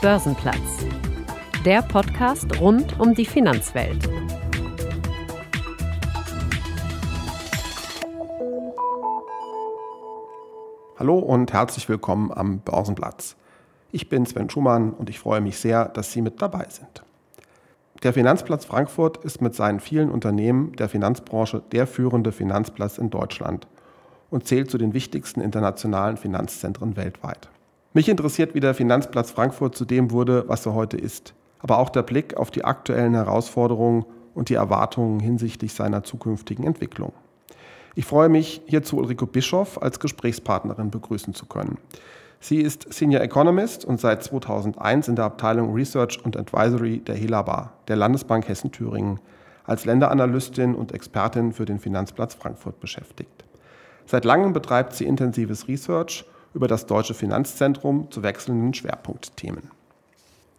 Börsenplatz. Der Podcast rund um die Finanzwelt. Hallo und herzlich willkommen am Börsenplatz. Ich bin Sven Schumann und ich freue mich sehr, dass Sie mit dabei sind. Der Finanzplatz Frankfurt ist mit seinen vielen Unternehmen der Finanzbranche der führende Finanzplatz in Deutschland und zählt zu den wichtigsten internationalen Finanzzentren weltweit. Mich interessiert, wie der Finanzplatz Frankfurt zu dem wurde, was er heute ist, aber auch der Blick auf die aktuellen Herausforderungen und die Erwartungen hinsichtlich seiner zukünftigen Entwicklung. Ich freue mich, hierzu Ulrike Bischoff als Gesprächspartnerin begrüßen zu können. Sie ist Senior Economist und seit 2001 in der Abteilung Research und Advisory der Helaba, der Landesbank Hessen-Thüringen, als Länderanalystin und Expertin für den Finanzplatz Frankfurt beschäftigt. Seit langem betreibt sie intensives Research über das deutsche Finanzzentrum zu wechselnden Schwerpunktthemen.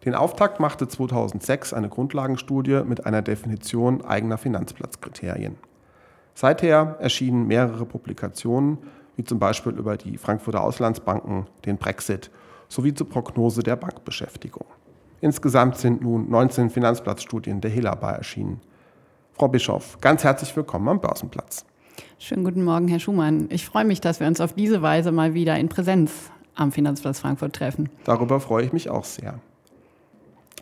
Den Auftakt machte 2006 eine Grundlagenstudie mit einer Definition eigener Finanzplatzkriterien. Seither erschienen mehrere Publikationen, wie zum Beispiel über die Frankfurter Auslandsbanken, den Brexit sowie zur Prognose der Bankbeschäftigung. Insgesamt sind nun 19 Finanzplatzstudien der Helaba erschienen. Frau Bischoff, ganz herzlich willkommen am Börsenplatz. Schönen guten Morgen, Herr Schumann. Ich freue mich, dass wir uns auf diese Weise mal wieder in Präsenz am Finanzplatz Frankfurt treffen. Darüber freue ich mich auch sehr.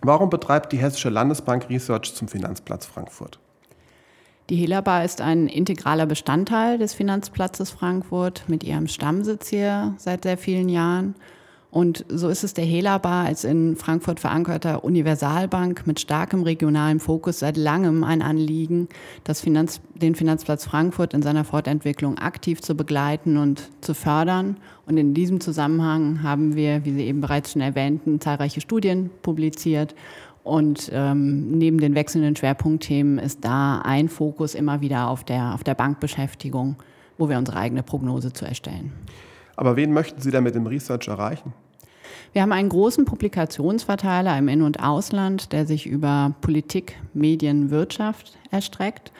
Warum betreibt die Hessische Landesbank Research zum Finanzplatz Frankfurt? Die Helaba ist ein integraler Bestandteil des Finanzplatzes Frankfurt mit ihrem Stammsitz hier seit sehr vielen Jahren und so ist es der Helaba als in Frankfurt verankerter Universalbank mit starkem regionalen Fokus seit langem ein Anliegen, Finanz, den Finanzplatz Frankfurt in seiner Fortentwicklung aktiv zu begleiten und zu fördern. Und in diesem Zusammenhang haben wir, wie Sie eben bereits schon erwähnten, zahlreiche Studien publiziert. Und ähm, neben den wechselnden Schwerpunktthemen ist da ein Fokus immer wieder auf der, auf der Bankbeschäftigung, wo wir unsere eigene Prognose zu erstellen. Aber wen möchten Sie da mit dem Research erreichen? Wir haben einen großen Publikationsverteiler im In- und Ausland, der sich über Politik, Medien, Wirtschaft erstreckt.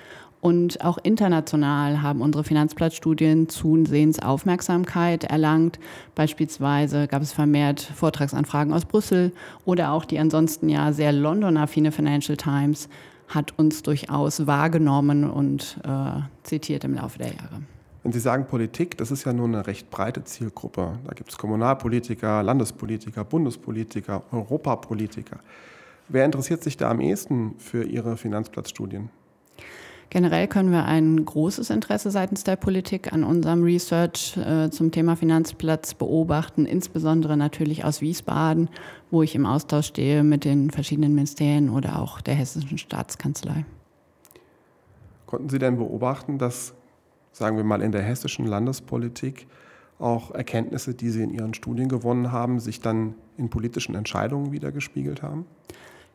Und auch international haben unsere Finanzplatzstudien zusehends Aufmerksamkeit erlangt. Beispielsweise gab es vermehrt Vortragsanfragen aus Brüssel oder auch die ansonsten ja sehr London-affine Financial Times hat uns durchaus wahrgenommen und äh, zitiert im Laufe der Jahre. Wenn Sie sagen Politik, das ist ja nur eine recht breite Zielgruppe. Da gibt es Kommunalpolitiker, Landespolitiker, Bundespolitiker, Europapolitiker. Wer interessiert sich da am ehesten für Ihre Finanzplatzstudien? Generell können wir ein großes Interesse seitens der Politik an unserem Research äh, zum Thema Finanzplatz beobachten, insbesondere natürlich aus Wiesbaden, wo ich im Austausch stehe mit den verschiedenen Ministerien oder auch der Hessischen Staatskanzlei. Konnten Sie denn beobachten, dass sagen wir mal, in der hessischen Landespolitik auch Erkenntnisse, die Sie in Ihren Studien gewonnen haben, sich dann in politischen Entscheidungen wiedergespiegelt haben?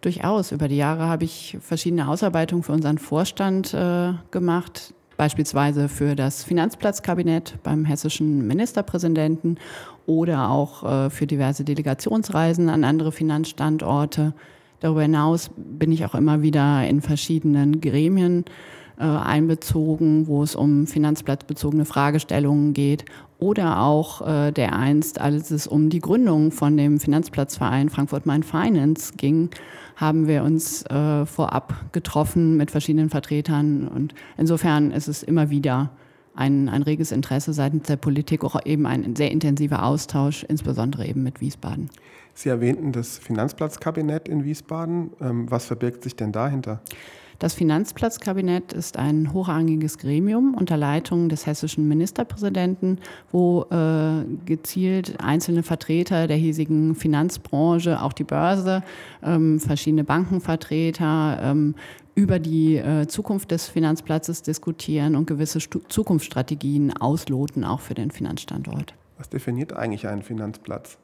Durchaus. Über die Jahre habe ich verschiedene Ausarbeitungen für unseren Vorstand äh, gemacht, beispielsweise für das Finanzplatzkabinett beim hessischen Ministerpräsidenten oder auch äh, für diverse Delegationsreisen an andere Finanzstandorte. Darüber hinaus bin ich auch immer wieder in verschiedenen Gremien einbezogen, wo es um finanzplatzbezogene Fragestellungen geht oder auch äh, der einst, als es um die Gründung von dem Finanzplatzverein Frankfurt Main Finance ging, haben wir uns äh, vorab getroffen mit verschiedenen Vertretern und insofern ist es immer wieder ein, ein reges Interesse seitens der Politik, auch eben ein sehr intensiver Austausch, insbesondere eben mit Wiesbaden. Sie erwähnten das Finanzplatzkabinett in Wiesbaden. Ähm, was verbirgt sich denn dahinter? Das Finanzplatzkabinett ist ein hochrangiges Gremium unter Leitung des hessischen Ministerpräsidenten, wo äh, gezielt einzelne Vertreter der hiesigen Finanzbranche, auch die Börse, ähm, verschiedene Bankenvertreter, ähm, über die äh, Zukunft des Finanzplatzes diskutieren und gewisse Stu Zukunftsstrategien ausloten, auch für den Finanzstandort. Was definiert eigentlich einen Finanzplatz?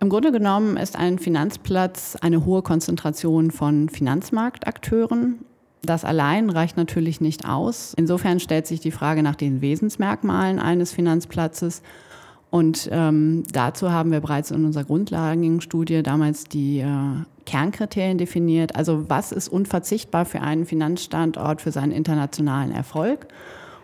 Im Grunde genommen ist ein Finanzplatz eine hohe Konzentration von Finanzmarktakteuren das allein reicht natürlich nicht aus. Insofern stellt sich die Frage nach den Wesensmerkmalen eines Finanzplatzes. Und ähm, dazu haben wir bereits in unserer Grundlagenstudie damals die äh, Kernkriterien definiert. Also was ist unverzichtbar für einen Finanzstandort für seinen internationalen Erfolg?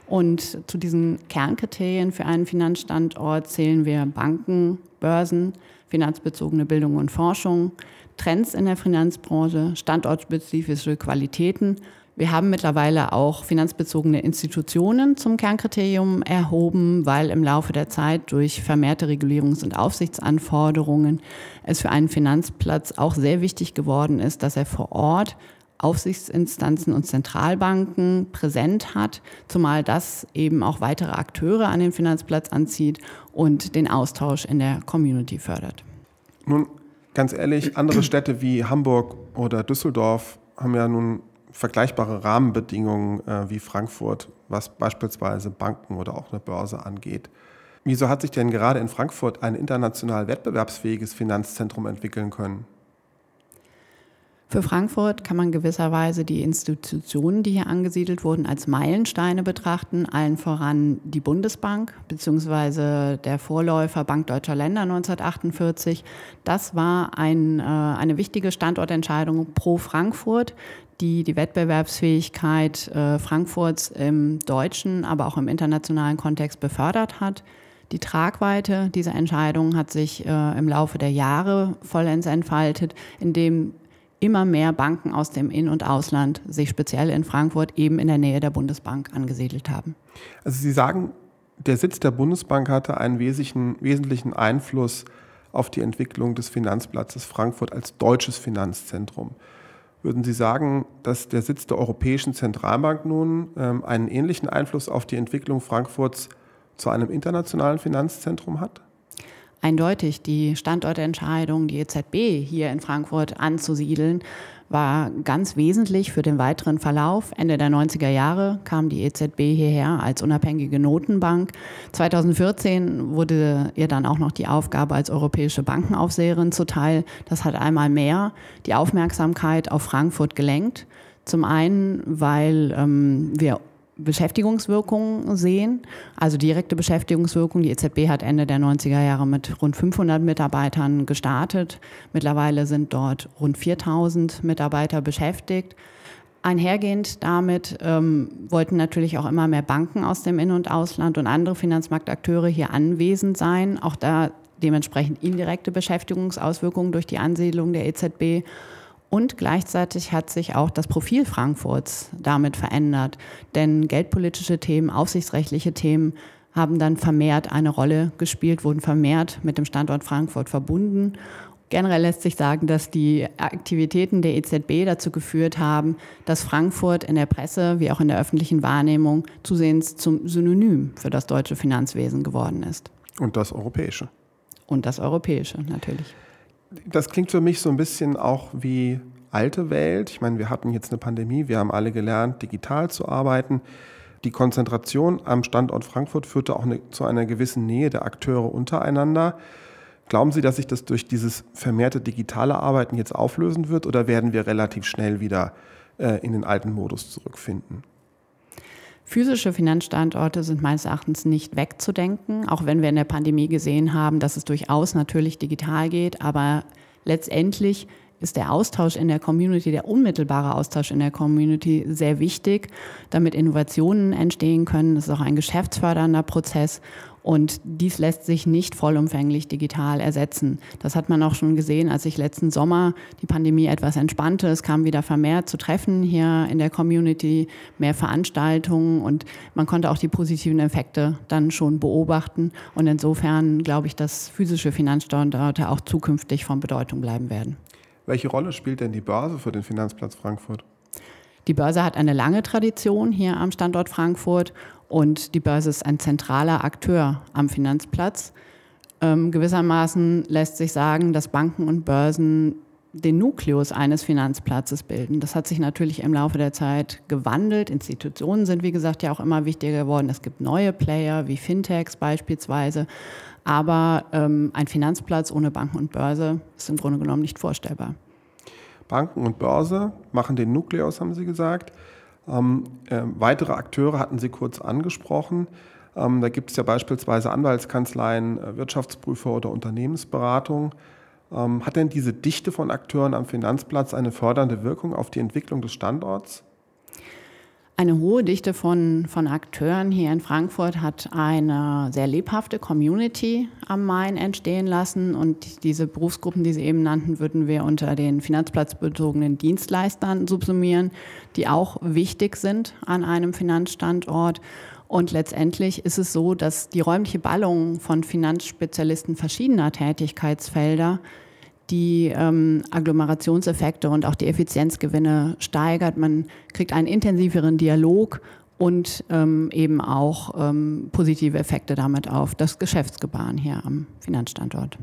Und zu diesen Kernkriterien für einen Finanzstandort zählen wir Banken, Börsen, finanzbezogene Bildung und Forschung, Trends in der Finanzbranche, standortspezifische Qualitäten. Wir haben mittlerweile auch finanzbezogene Institutionen zum Kernkriterium erhoben, weil im Laufe der Zeit durch vermehrte Regulierungs- und Aufsichtsanforderungen es für einen Finanzplatz auch sehr wichtig geworden ist, dass er vor Ort Aufsichtsinstanzen und Zentralbanken präsent hat, zumal das eben auch weitere Akteure an den Finanzplatz anzieht und den Austausch in der Community fördert. Nun, ganz ehrlich, andere Städte wie Hamburg oder Düsseldorf haben ja nun vergleichbare Rahmenbedingungen äh, wie Frankfurt, was beispielsweise Banken oder auch eine Börse angeht. Wieso hat sich denn gerade in Frankfurt ein international wettbewerbsfähiges Finanzzentrum entwickeln können? Für Frankfurt kann man gewisserweise die Institutionen, die hier angesiedelt wurden, als Meilensteine betrachten, allen voran die Bundesbank bzw. der Vorläufer Bank Deutscher Länder 1948. Das war ein, äh, eine wichtige Standortentscheidung pro Frankfurt, die die Wettbewerbsfähigkeit äh, Frankfurts im deutschen, aber auch im internationalen Kontext befördert hat. Die Tragweite dieser Entscheidung hat sich äh, im Laufe der Jahre vollends entfaltet, indem immer mehr Banken aus dem In- und Ausland sich speziell in Frankfurt eben in der Nähe der Bundesbank angesiedelt haben. Also Sie sagen, der Sitz der Bundesbank hatte einen wesentlichen, wesentlichen Einfluss auf die Entwicklung des Finanzplatzes Frankfurt als deutsches Finanzzentrum. Würden Sie sagen, dass der Sitz der Europäischen Zentralbank nun ähm, einen ähnlichen Einfluss auf die Entwicklung Frankfurts zu einem internationalen Finanzzentrum hat? Eindeutig die Standortentscheidung, die EZB hier in Frankfurt anzusiedeln, war ganz wesentlich für den weiteren Verlauf. Ende der 90er Jahre kam die EZB hierher als unabhängige Notenbank. 2014 wurde ihr dann auch noch die Aufgabe als europäische Bankenaufseherin zuteil. Das hat einmal mehr die Aufmerksamkeit auf Frankfurt gelenkt. Zum einen, weil ähm, wir Beschäftigungswirkungen sehen, also direkte Beschäftigungswirkung. Die EZB hat Ende der 90er Jahre mit rund 500 Mitarbeitern gestartet. Mittlerweile sind dort rund 4000 Mitarbeiter beschäftigt. Einhergehend damit ähm, wollten natürlich auch immer mehr Banken aus dem In- und Ausland und andere Finanzmarktakteure hier anwesend sein. Auch da dementsprechend indirekte Beschäftigungsauswirkungen durch die Ansiedlung der EZB. Und gleichzeitig hat sich auch das Profil Frankfurts damit verändert. Denn geldpolitische Themen, aufsichtsrechtliche Themen haben dann vermehrt eine Rolle gespielt, wurden vermehrt mit dem Standort Frankfurt verbunden. Generell lässt sich sagen, dass die Aktivitäten der EZB dazu geführt haben, dass Frankfurt in der Presse wie auch in der öffentlichen Wahrnehmung zusehends zum Synonym für das deutsche Finanzwesen geworden ist. Und das europäische. Und das europäische natürlich das klingt für mich so ein bisschen auch wie alte Welt. Ich meine, wir hatten jetzt eine Pandemie, wir haben alle gelernt, digital zu arbeiten. Die Konzentration am Standort Frankfurt führte auch eine, zu einer gewissen Nähe der Akteure untereinander. Glauben Sie, dass sich das durch dieses vermehrte digitale Arbeiten jetzt auflösen wird oder werden wir relativ schnell wieder äh, in den alten Modus zurückfinden? Physische Finanzstandorte sind meines Erachtens nicht wegzudenken, auch wenn wir in der Pandemie gesehen haben, dass es durchaus natürlich digital geht. Aber letztendlich ist der Austausch in der Community, der unmittelbare Austausch in der Community sehr wichtig, damit Innovationen entstehen können. Das ist auch ein geschäftsfördernder Prozess. Und dies lässt sich nicht vollumfänglich digital ersetzen. Das hat man auch schon gesehen, als sich letzten Sommer die Pandemie etwas entspannte. Es kam wieder vermehrt zu Treffen hier in der Community, mehr Veranstaltungen und man konnte auch die positiven Effekte dann schon beobachten. Und insofern glaube ich, dass physische Finanzstandorte auch zukünftig von Bedeutung bleiben werden. Welche Rolle spielt denn die Börse für den Finanzplatz Frankfurt? Die Börse hat eine lange Tradition hier am Standort Frankfurt und die Börse ist ein zentraler Akteur am Finanzplatz. Ähm, gewissermaßen lässt sich sagen, dass Banken und Börsen den Nukleus eines Finanzplatzes bilden. Das hat sich natürlich im Laufe der Zeit gewandelt. Institutionen sind, wie gesagt, ja auch immer wichtiger geworden. Es gibt neue Player wie Fintechs beispielsweise. Aber ähm, ein Finanzplatz ohne Banken und Börse ist im Grunde genommen nicht vorstellbar. Banken und Börse machen den Nukleus, haben Sie gesagt. Ähm, äh, weitere Akteure hatten Sie kurz angesprochen. Ähm, da gibt es ja beispielsweise Anwaltskanzleien, äh, Wirtschaftsprüfer oder Unternehmensberatung. Ähm, hat denn diese Dichte von Akteuren am Finanzplatz eine fördernde Wirkung auf die Entwicklung des Standorts? Eine hohe Dichte von, von Akteuren hier in Frankfurt hat eine sehr lebhafte Community am Main entstehen lassen. Und diese Berufsgruppen, die Sie eben nannten, würden wir unter den finanzplatzbezogenen Dienstleistern subsumieren, die auch wichtig sind an einem Finanzstandort. Und letztendlich ist es so, dass die räumliche Ballung von Finanzspezialisten verschiedener Tätigkeitsfelder die ähm, Agglomerationseffekte und auch die Effizienzgewinne steigert. Man kriegt einen intensiveren Dialog und ähm, eben auch ähm, positive Effekte damit auf das Geschäftsgebaren hier am Finanzstandort.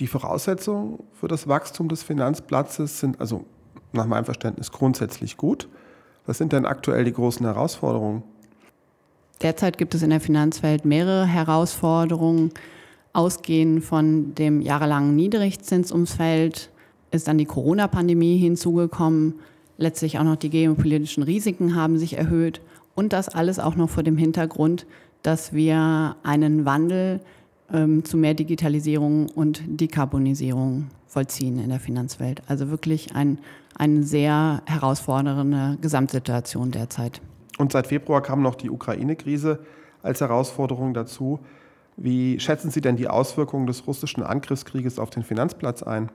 Die Voraussetzungen für das Wachstum des Finanzplatzes sind also nach meinem Verständnis grundsätzlich gut. Was sind denn aktuell die großen Herausforderungen? Derzeit gibt es in der Finanzwelt mehrere Herausforderungen. Ausgehend von dem jahrelangen Niedrigzinsumfeld ist dann die Corona-Pandemie hinzugekommen. Letztlich auch noch die geopolitischen Risiken haben sich erhöht. Und das alles auch noch vor dem Hintergrund, dass wir einen Wandel ähm, zu mehr Digitalisierung und Dekarbonisierung vollziehen in der Finanzwelt. Also wirklich ein, eine sehr herausfordernde Gesamtsituation derzeit. Und seit Februar kam noch die Ukraine-Krise als Herausforderung dazu. Wie schätzen Sie denn die Auswirkungen des russischen Angriffskrieges auf den Finanzplatz ein?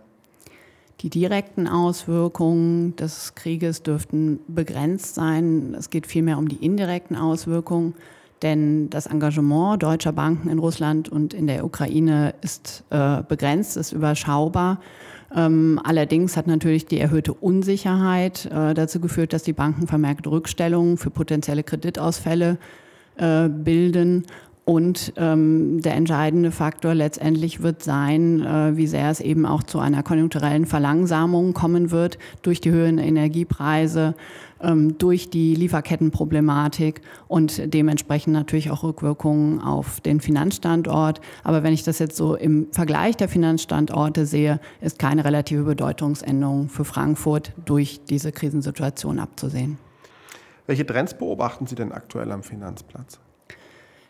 Die direkten Auswirkungen des Krieges dürften begrenzt sein. Es geht vielmehr um die indirekten Auswirkungen, denn das Engagement deutscher Banken in Russland und in der Ukraine ist äh, begrenzt, ist überschaubar. Ähm, allerdings hat natürlich die erhöhte Unsicherheit äh, dazu geführt, dass die Banken vermerkt Rückstellungen für potenzielle Kreditausfälle äh, bilden und ähm, der entscheidende Faktor letztendlich wird sein, äh, wie sehr es eben auch zu einer konjunkturellen Verlangsamung kommen wird durch die höheren Energiepreise, ähm, durch die Lieferkettenproblematik und dementsprechend natürlich auch Rückwirkungen auf den Finanzstandort. Aber wenn ich das jetzt so im Vergleich der Finanzstandorte sehe, ist keine relative Bedeutungsänderung für Frankfurt durch diese Krisensituation abzusehen. Welche Trends beobachten Sie denn aktuell am Finanzplatz?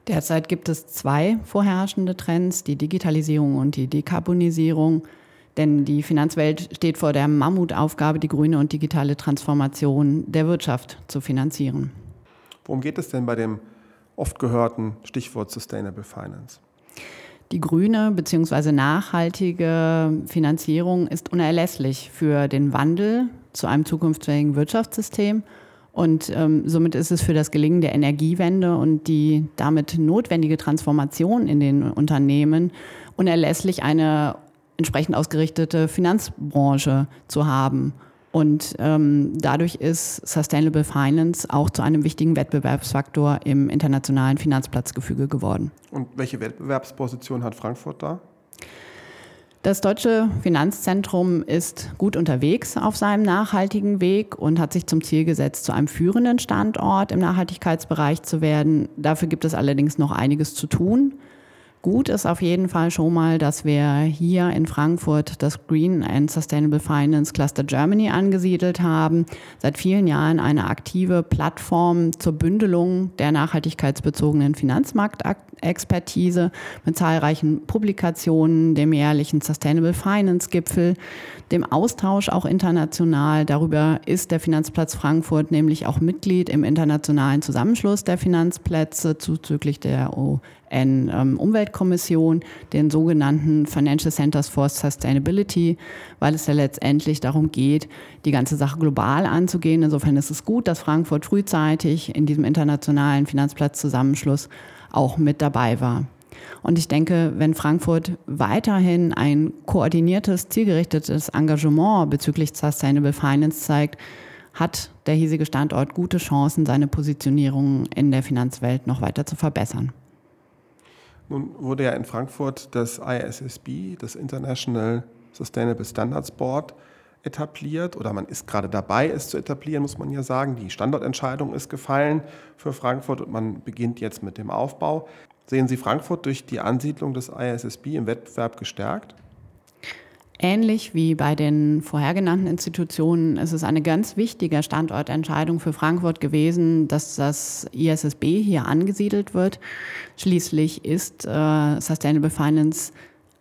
Derzeit gibt es zwei vorherrschende Trends, die Digitalisierung und die Dekarbonisierung. Denn die Finanzwelt steht vor der Mammutaufgabe, die grüne und digitale Transformation der Wirtschaft zu finanzieren. Worum geht es denn bei dem oft gehörten Stichwort Sustainable Finance? Die grüne bzw. nachhaltige Finanzierung ist unerlässlich für den Wandel zu einem zukunftsfähigen Wirtschaftssystem und ähm, somit ist es für das Gelingen der Energiewende und die damit notwendige Transformation in den Unternehmen unerlässlich, eine entsprechend ausgerichtete Finanzbranche zu haben. Und ähm, dadurch ist Sustainable Finance auch zu einem wichtigen Wettbewerbsfaktor im internationalen Finanzplatzgefüge geworden. Und welche Wettbewerbsposition hat Frankfurt da? Das deutsche Finanzzentrum ist gut unterwegs auf seinem nachhaltigen Weg und hat sich zum Ziel gesetzt, zu einem führenden Standort im Nachhaltigkeitsbereich zu werden. Dafür gibt es allerdings noch einiges zu tun. Gut ist auf jeden Fall schon mal, dass wir hier in Frankfurt das Green and Sustainable Finance Cluster Germany angesiedelt haben. Seit vielen Jahren eine aktive Plattform zur Bündelung der nachhaltigkeitsbezogenen Finanzmarktexpertise mit zahlreichen Publikationen, dem jährlichen Sustainable Finance Gipfel, dem Austausch auch international. Darüber ist der Finanzplatz Frankfurt nämlich auch Mitglied im internationalen Zusammenschluss der Finanzplätze zuzüglich der UN-Umweltkommission, den sogenannten Financial Centers for Sustainability, weil es ja letztendlich darum geht, die ganze Sache global anzugehen. Insofern ist es gut, dass Frankfurt frühzeitig in diesem internationalen Finanzplatzzusammenschluss auch mit dabei war. Und ich denke, wenn Frankfurt weiterhin ein koordiniertes, zielgerichtetes Engagement bezüglich Sustainable Finance zeigt, hat der hiesige Standort gute Chancen, seine Positionierung in der Finanzwelt noch weiter zu verbessern. Nun wurde ja in Frankfurt das ISSB, das International Sustainable Standards Board, etabliert oder man ist gerade dabei, es zu etablieren, muss man ja sagen. Die Standortentscheidung ist gefallen für Frankfurt und man beginnt jetzt mit dem Aufbau. Sehen Sie Frankfurt durch die Ansiedlung des ISSB im Wettbewerb gestärkt? Ähnlich wie bei den vorher genannten Institutionen ist es eine ganz wichtige Standortentscheidung für Frankfurt gewesen, dass das ISSB hier angesiedelt wird. Schließlich ist äh, Sustainable Finance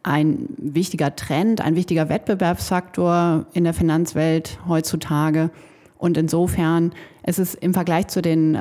ein wichtiger Trend, ein wichtiger Wettbewerbsfaktor in der Finanzwelt heutzutage. Und insofern Es ist im Vergleich zu den äh,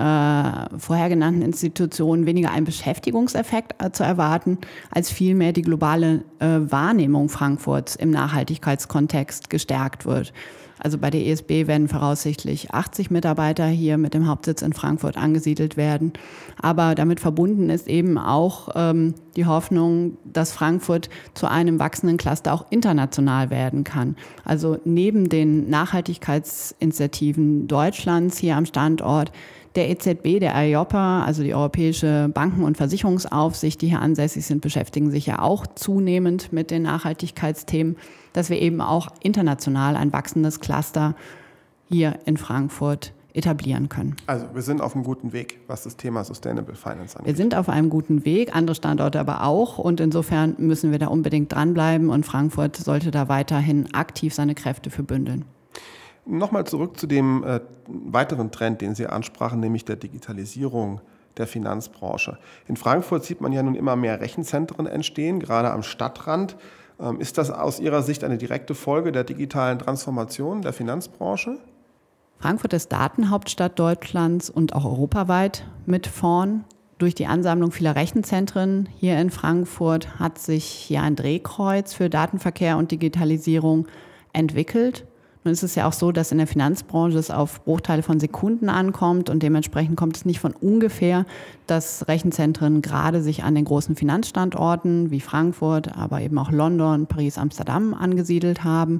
vorher genannten Institutionen weniger ein Beschäftigungseffekt äh, zu erwarten, als vielmehr die globale äh, Wahrnehmung Frankfurts im Nachhaltigkeitskontext gestärkt wird. Also bei der ESB werden voraussichtlich 80 Mitarbeiter hier mit dem Hauptsitz in Frankfurt angesiedelt werden. Aber damit verbunden ist eben auch ähm, die Hoffnung, dass Frankfurt zu einem wachsenden Cluster auch international werden kann. Also neben den Nachhaltigkeitsinitiativen Deutschlands hier am Standort der EZB, der EIOPA, also die Europäische Banken- und Versicherungsaufsicht, die hier ansässig sind, beschäftigen sich ja auch zunehmend mit den Nachhaltigkeitsthemen dass wir eben auch international ein wachsendes Cluster hier in Frankfurt etablieren können. Also wir sind auf einem guten Weg, was das Thema Sustainable Finance angeht. Wir sind auf einem guten Weg, andere Standorte aber auch. Und insofern müssen wir da unbedingt dranbleiben und Frankfurt sollte da weiterhin aktiv seine Kräfte für bündeln. Nochmal zurück zu dem äh, weiteren Trend, den Sie ansprachen, nämlich der Digitalisierung der Finanzbranche. In Frankfurt sieht man ja nun immer mehr Rechenzentren entstehen, gerade am Stadtrand. Ähm, ist das aus Ihrer Sicht eine direkte Folge der digitalen Transformation der Finanzbranche? Frankfurt ist Datenhauptstadt Deutschlands und auch europaweit mit vorn. Durch die Ansammlung vieler Rechenzentren hier in Frankfurt hat sich hier ein Drehkreuz für Datenverkehr und Digitalisierung entwickelt. Nun ist es ja auch so, dass in der Finanzbranche es auf Bruchteile von Sekunden ankommt und dementsprechend kommt es nicht von ungefähr, dass Rechenzentren gerade sich an den großen Finanzstandorten wie Frankfurt, aber eben auch London, Paris, Amsterdam angesiedelt haben.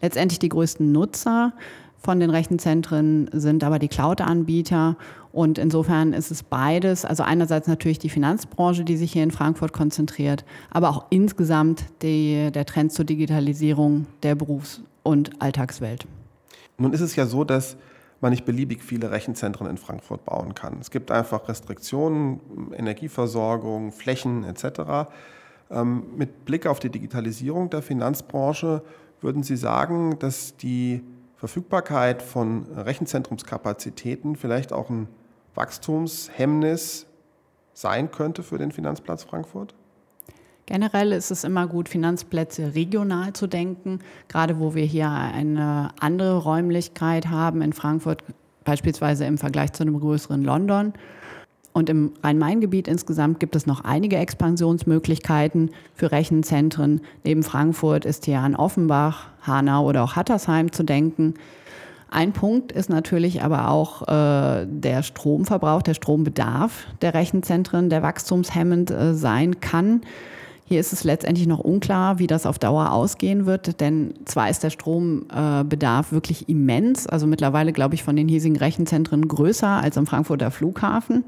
Letztendlich die größten Nutzer von den Rechenzentren sind aber die Cloud-Anbieter. Und insofern ist es beides. Also einerseits natürlich die Finanzbranche, die sich hier in Frankfurt konzentriert, aber auch insgesamt die, der Trend zur Digitalisierung der Berufs- und Alltagswelt. Nun ist es ja so, dass man nicht beliebig viele Rechenzentren in Frankfurt bauen kann. Es gibt einfach Restriktionen, Energieversorgung, Flächen etc. Ähm, mit Blick auf die Digitalisierung der Finanzbranche würden Sie sagen, dass die Verfügbarkeit von Rechenzentrumskapazitäten vielleicht auch ein Wachstumshemmnis sein könnte für den Finanzplatz Frankfurt? Generell ist es immer gut, Finanzplätze regional zu denken, gerade wo wir hier eine andere Räumlichkeit haben in Frankfurt, beispielsweise im Vergleich zu einem größeren London. Und im Rhein-Main-Gebiet insgesamt gibt es noch einige Expansionsmöglichkeiten für Rechenzentren. Neben Frankfurt ist hier an Offenbach, Hanau oder auch Hattersheim zu denken. Ein Punkt ist natürlich aber auch äh, der Stromverbrauch, der Strombedarf der Rechenzentren, der wachstumshemmend äh, sein kann. Hier ist es letztendlich noch unklar, wie das auf Dauer ausgehen wird, denn zwar ist der Strombedarf wirklich immens, also mittlerweile glaube ich von den hiesigen Rechenzentren größer als am Frankfurter Flughafen.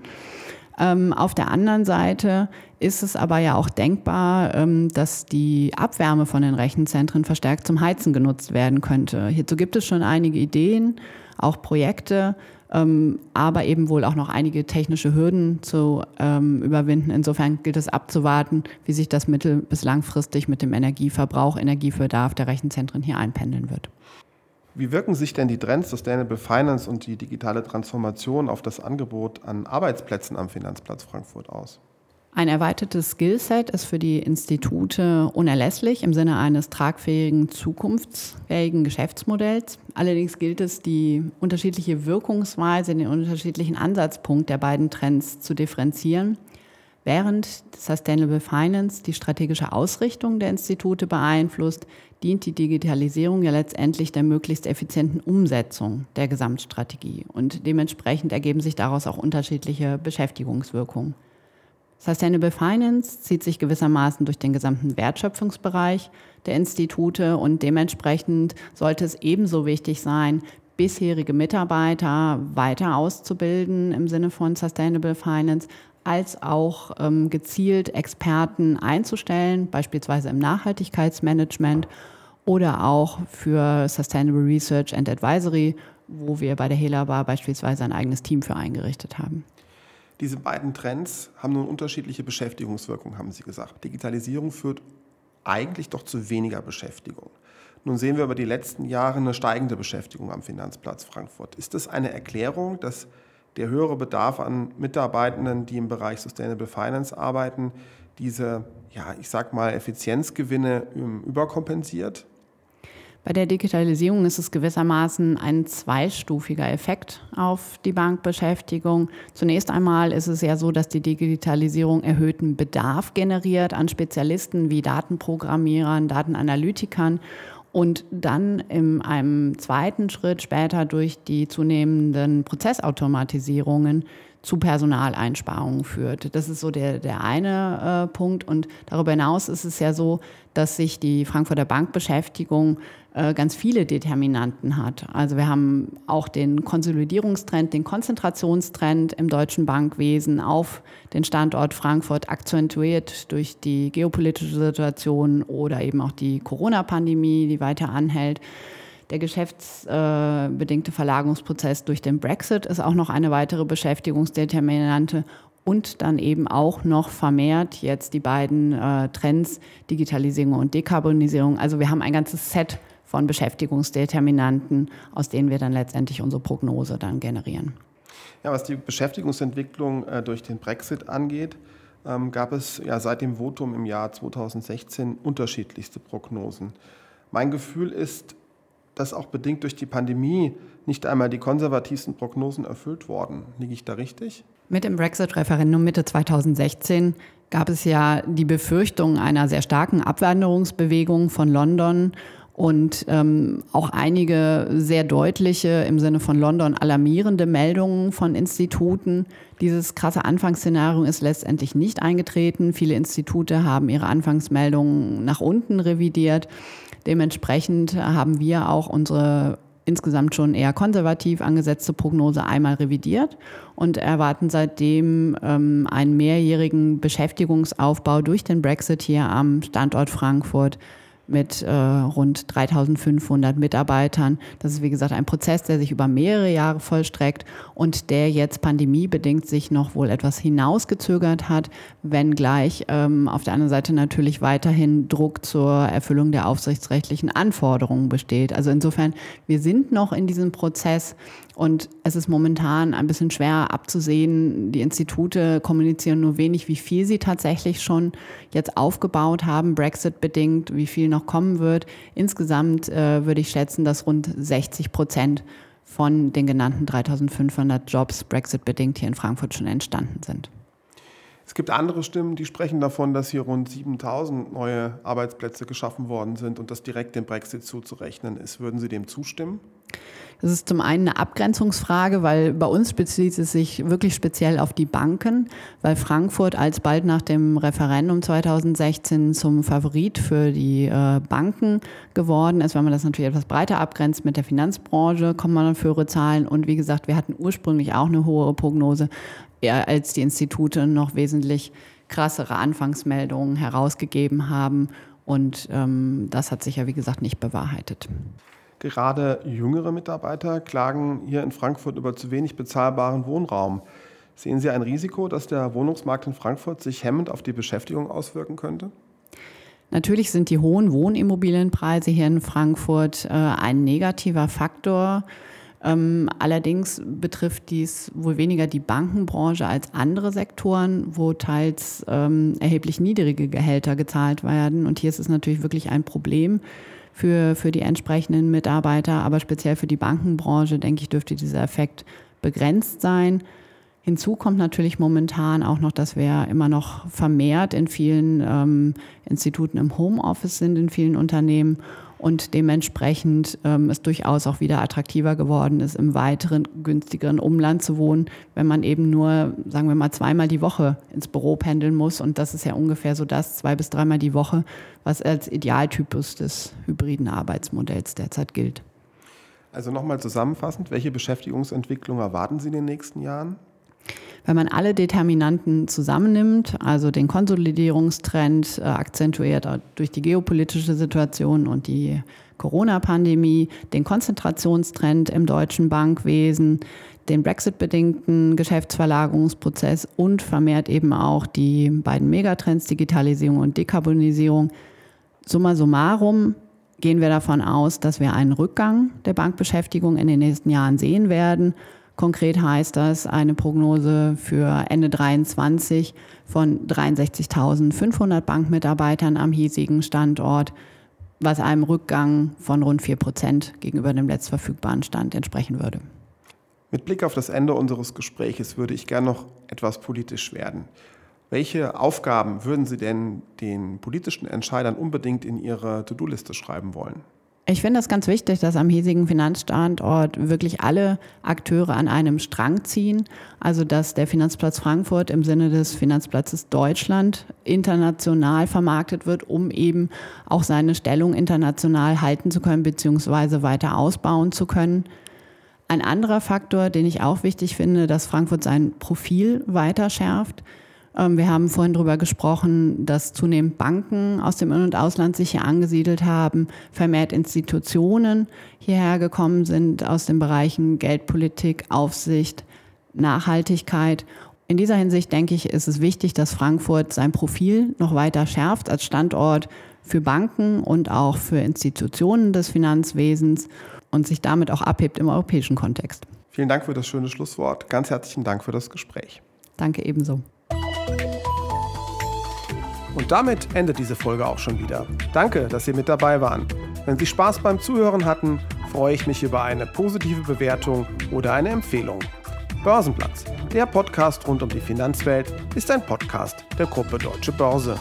Ähm, auf der anderen Seite ist es aber ja auch denkbar, ähm, dass die Abwärme von den Rechenzentren verstärkt zum Heizen genutzt werden könnte. Hierzu gibt es schon einige Ideen, auch Projekte ähm, aber eben wohl auch noch einige technische Hürden zu ähm, überwinden. Insofern gilt es abzuwarten, wie sich das mittel- bis langfristig mit dem Energieverbrauch, Energiebedarf der Rechenzentren hier einpendeln wird. Wie wirken sich denn die Trends Sustainable Finance und die digitale Transformation auf das Angebot an Arbeitsplätzen am Finanzplatz Frankfurt aus? Ein erweitertes Skillset ist für die Institute unerlässlich im Sinne eines tragfähigen, zukunftsfähigen Geschäftsmodells. Allerdings gilt es, die unterschiedliche Wirkungsweise, den unterschiedlichen Ansatzpunkt der beiden Trends zu differenzieren. Während Sustainable Finance die strategische Ausrichtung der Institute beeinflusst, dient die Digitalisierung ja letztendlich der möglichst effizienten Umsetzung der Gesamtstrategie. Und dementsprechend ergeben sich daraus auch unterschiedliche Beschäftigungswirkungen. Sustainable Finance zieht sich gewissermaßen durch den gesamten Wertschöpfungsbereich der Institute und dementsprechend sollte es ebenso wichtig sein, bisherige Mitarbeiter weiter auszubilden im Sinne von Sustainable Finance, als auch ähm, gezielt Experten einzustellen, beispielsweise im Nachhaltigkeitsmanagement oder auch für Sustainable Research and Advisory, wo wir bei der Helabar beispielsweise ein eigenes Team für eingerichtet haben. Diese beiden Trends haben nun unterschiedliche Beschäftigungswirkungen, haben Sie gesagt. Digitalisierung führt eigentlich doch zu weniger Beschäftigung. Nun sehen wir über die letzten Jahre eine steigende Beschäftigung am Finanzplatz Frankfurt. Ist das eine Erklärung, dass der höhere Bedarf an Mitarbeitenden, die im Bereich Sustainable Finance arbeiten, diese, ja, ich sag mal, Effizienzgewinne überkompensiert? Bei der Digitalisierung ist es gewissermaßen ein zweistufiger Effekt auf die Bankbeschäftigung. Zunächst einmal ist es ja so, dass die Digitalisierung erhöhten Bedarf generiert an Spezialisten wie Datenprogrammierern, Datenanalytikern und dann in einem zweiten Schritt später durch die zunehmenden Prozessautomatisierungen zu Personaleinsparungen führt. Das ist so der, der eine äh, Punkt. Und darüber hinaus ist es ja so, dass sich die Frankfurter Bankbeschäftigung äh, ganz viele Determinanten hat. Also wir haben auch den Konsolidierungstrend, den Konzentrationstrend im deutschen Bankwesen auf den Standort Frankfurt akzentuiert durch die geopolitische Situation oder eben auch die Corona-Pandemie, die weiter anhält. Der geschäftsbedingte Verlagerungsprozess durch den Brexit ist auch noch eine weitere Beschäftigungsdeterminante und dann eben auch noch vermehrt jetzt die beiden äh, Trends Digitalisierung und Dekarbonisierung. Also wir haben ein ganzes Set von Beschäftigungsdeterminanten, aus denen wir dann letztendlich unsere Prognose dann generieren. Ja, was die Beschäftigungsentwicklung äh, durch den Brexit angeht, ähm, gab es ja seit dem Votum im Jahr 2016 unterschiedlichste Prognosen. Mein Gefühl ist, dass auch bedingt durch die Pandemie nicht einmal die konservativsten Prognosen erfüllt worden. Liege ich da richtig? Mit dem Brexit-Referendum Mitte 2016 gab es ja die Befürchtung einer sehr starken Abwanderungsbewegung von London und ähm, auch einige sehr deutliche im Sinne von London alarmierende Meldungen von Instituten. Dieses krasse Anfangsszenario ist letztendlich nicht eingetreten. Viele Institute haben ihre Anfangsmeldungen nach unten revidiert. Dementsprechend haben wir auch unsere insgesamt schon eher konservativ angesetzte Prognose einmal revidiert und erwarten seitdem ähm, einen mehrjährigen Beschäftigungsaufbau durch den Brexit hier am Standort Frankfurt mit äh, rund 3500 Mitarbeitern. Das ist, wie gesagt, ein Prozess, der sich über mehrere Jahre vollstreckt und der jetzt pandemiebedingt sich noch wohl etwas hinausgezögert hat, wenngleich ähm, auf der anderen Seite natürlich weiterhin Druck zur Erfüllung der aufsichtsrechtlichen Anforderungen besteht. Also insofern, wir sind noch in diesem Prozess und es ist momentan ein bisschen schwer abzusehen. Die Institute kommunizieren nur wenig, wie viel sie tatsächlich schon jetzt aufgebaut haben, Brexit bedingt, wie viel noch kommen wird. Insgesamt äh, würde ich schätzen, dass rund 60 Prozent von den genannten 3500 Jobs Brexit bedingt hier in Frankfurt schon entstanden sind. Es gibt andere Stimmen, die sprechen davon, dass hier rund 7000 neue Arbeitsplätze geschaffen worden sind und das direkt dem Brexit zuzurechnen ist. Würden Sie dem zustimmen? Das ist zum einen eine Abgrenzungsfrage, weil bei uns bezieht es sich wirklich speziell auf die Banken, weil Frankfurt alsbald nach dem Referendum 2016 zum Favorit für die äh, Banken geworden ist. Wenn man das natürlich etwas breiter abgrenzt mit der Finanzbranche, kommt man auf höhere Zahlen. Und wie gesagt, wir hatten ursprünglich auch eine hohe Prognose, als die Institute noch wesentlich krassere Anfangsmeldungen herausgegeben haben. Und ähm, das hat sich ja, wie gesagt, nicht bewahrheitet. Gerade jüngere Mitarbeiter klagen hier in Frankfurt über zu wenig bezahlbaren Wohnraum. Sehen Sie ein Risiko, dass der Wohnungsmarkt in Frankfurt sich hemmend auf die Beschäftigung auswirken könnte? Natürlich sind die hohen Wohnimmobilienpreise hier in Frankfurt äh, ein negativer Faktor. Ähm, allerdings betrifft dies wohl weniger die Bankenbranche als andere Sektoren, wo teils ähm, erheblich niedrige Gehälter gezahlt werden. Und hier ist es natürlich wirklich ein Problem für, für die entsprechenden Mitarbeiter. Aber speziell für die Bankenbranche, denke ich, dürfte dieser Effekt begrenzt sein. Hinzu kommt natürlich momentan auch noch, dass wir immer noch vermehrt in vielen ähm, Instituten im Homeoffice sind, in vielen Unternehmen und dementsprechend ähm, es durchaus auch wieder attraktiver geworden ist, im weiteren günstigeren Umland zu wohnen, wenn man eben nur, sagen wir mal, zweimal die Woche ins Büro pendeln muss. Und das ist ja ungefähr so das, zwei bis dreimal die Woche, was als Idealtypus des hybriden Arbeitsmodells derzeit gilt. Also nochmal zusammenfassend, welche Beschäftigungsentwicklung erwarten Sie in den nächsten Jahren? Wenn man alle Determinanten zusammennimmt, also den Konsolidierungstrend äh, akzentuiert durch die geopolitische Situation und die Corona-Pandemie, den Konzentrationstrend im deutschen Bankwesen, den Brexit-bedingten Geschäftsverlagerungsprozess und vermehrt eben auch die beiden Megatrends Digitalisierung und Dekarbonisierung. Summa summarum gehen wir davon aus, dass wir einen Rückgang der Bankbeschäftigung in den nächsten Jahren sehen werden Konkret heißt das eine Prognose für Ende 23 von 63.500 Bankmitarbeitern am hiesigen Standort was einem Rückgang von rund 4 Prozent gegenüber dem letztverfügbaren Stand entsprechen würde. Mit Blick auf das Ende unseres Gespräches würde ich gerne noch etwas politisch werden. Welche Aufgaben würden Sie denn den politischen Entscheidern unbedingt in Ihre To-Do-Liste schreiben wollen? Ich finde es ganz wichtig, dass am hiesigen Finanzstandort wirklich alle Akteure an einem Strang ziehen. Also dass der Finanzplatz Frankfurt im Sinne des Finanzplatzes Deutschland international vermarktet wird, um eben auch seine Stellung international halten zu können bzw. weiter ausbauen zu können. Ein anderer Faktor, den ich auch wichtig finde, dass Frankfurt sein Profil weiter schärft. Ähm, wir haben vorhin darüber gesprochen, dass zunehmend Banken aus dem In- und Ausland sich hier angesiedelt haben, vermehrt Institutionen hierher gekommen sind aus den Bereichen Geldpolitik, Aufsicht, Nachhaltigkeit. In dieser Hinsicht denke ich, ist es wichtig, dass Frankfurt sein Profil noch weiter schärft als Standort für Banken und auch für Institutionen des Finanzwesens und sich damit auch abhebt im europäischen Kontext. Vielen Dank für das schöne Schlusswort. Ganz herzlichen Dank für das Gespräch. Danke ebenso. Und damit endet diese Folge auch schon wieder. Danke, dass Sie mit dabei waren. Wenn Sie Spaß beim Zuhören hatten, freue ich mich über eine positive Bewertung oder eine Empfehlung. Börsenplatz, der Podcast rund um die Finanzwelt, ist ein Podcast der Gruppe Deutsche Börse.